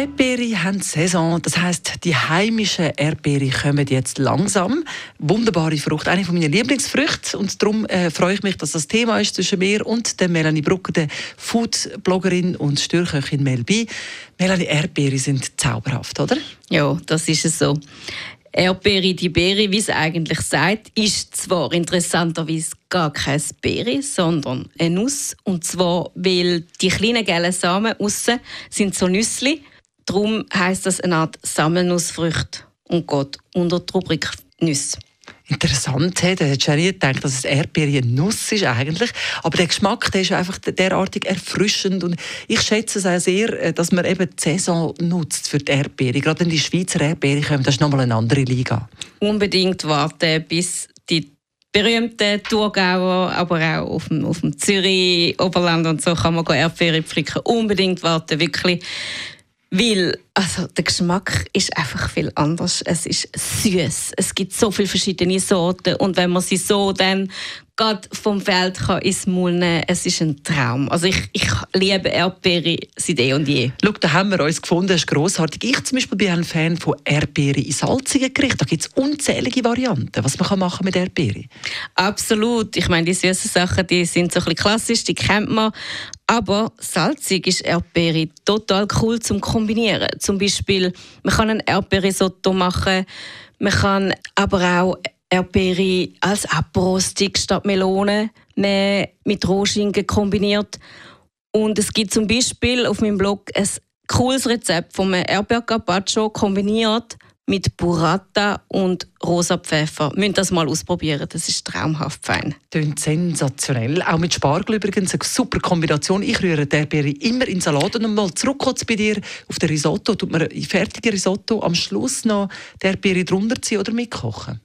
Erdbeere haben Saison, das heißt, die heimischen Erdbeere kommen jetzt langsam. Wunderbare Frucht, eine von meinen Lieblingsfrüchten und darum äh, freue ich mich, dass das Thema ist zwischen mir und der Melanie Brucker, der Food-Bloggerin und Störköchin Melby. Melanie, Erdbeere sind zauberhaft, oder? Ja, das ist es so. Erdbeere, die Beere, wie es eigentlich sagt, ist zwar interessanterweise gar keine Beere, sondern eine Nuss. Und zwar, weil die kleinen gelben Samen aussen sind so Nüssli Darum heißt das eine Art Sammelnussfrucht und geht unter die Rubrik Nüsse. Interessant, da hättest du nie gedacht, dass es Erdbeere Nuss ist eigentlich. Aber der Geschmack der ist einfach derartig erfrischend und ich schätze es auch sehr, äh, dass man eben die Saison nutzt für die Erdbeere. Gerade wenn die Schweizer Erdbeere kommen, das ist nochmal eine andere Liga. Unbedingt warten, bis die berühmten Thurgauer, aber auch auf dem, auf dem Zürich, Oberland und so kann man Erdbeere pflücken. Unbedingt warten, wirklich. Weil also, der Geschmack ist einfach viel anders. Es ist süß. Es gibt so viele verschiedene Sorten. Und wenn man sie so dann gerade vom Feld kann ins Maul nehmen es ist ein Traum. Also ich, ich liebe Erdbeere seit eh und je. Schau, da haben wir uns gefunden, das ist grossartig. Ich zum Beispiel bin ein Fan von Erdbeere in salzigen Gerichten. Da gibt es unzählige Varianten, was man kann machen mit Erdbeere. Absolut. Ich meine, die süßen Sachen, die sind so ein bisschen klassisch, die kennt man. Aber salzig ist Erdbeere total cool zum Kombinieren. Zum Beispiel, man kann ein Erdbeerisotto machen, man kann aber auch Erdbeere als Abrostig statt Melone nehmen, mit Rohschinken kombiniert. Und es gibt zum Beispiel auf meinem Blog ein cooles Rezept von einem Erdbeer kombiniert mit Burrata und rosa Pfeffer. Müssen das mal ausprobieren, das ist traumhaft fein. Klingt sensationell. Auch mit Spargel übrigens eine super Kombination. Ich rühre die Erdbeere immer in Salat und mal zurück bei dir auf den Risotto. Tut man ein fertiges Risotto am Schluss noch die Erdbeere drunter ziehen oder mitkochen?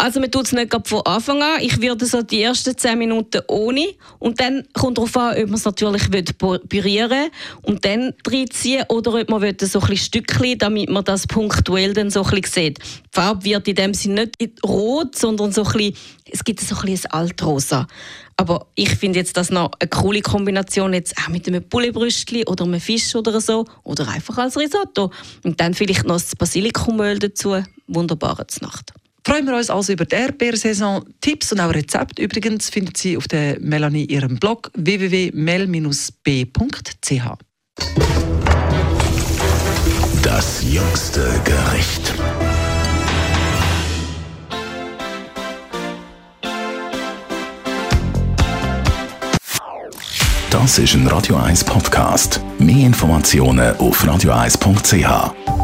Also man tut es nicht von Anfang an. Ich würde so die ersten 10 Minuten ohne und dann kommt darauf an, ob man es natürlich pürieren und dann reinziehen oder ob man so ein Stückchen, damit man das punktuell dann so ein sieht. Die Farbe wird in dem Sinne nicht rot, sondern so ein bisschen, es gibt so ein, bisschen ein Altrosa. Aber ich finde jetzt das noch eine coole Kombination jetzt auch mit einem Bullebrüstli oder einem Fisch oder so oder einfach als Risotto. Und dann vielleicht noch das Basilikumöl dazu. Wunderbare Nacht. Freuen wir uns also über die Erdbeersaison. Tipps und auch Rezepte übrigens findet Sie auf der Melanie ihrem Blog www.mel-b.ch. Das jüngste Gericht. Das ist ein Radio 1 Podcast. Mehr Informationen auf radio1.ch.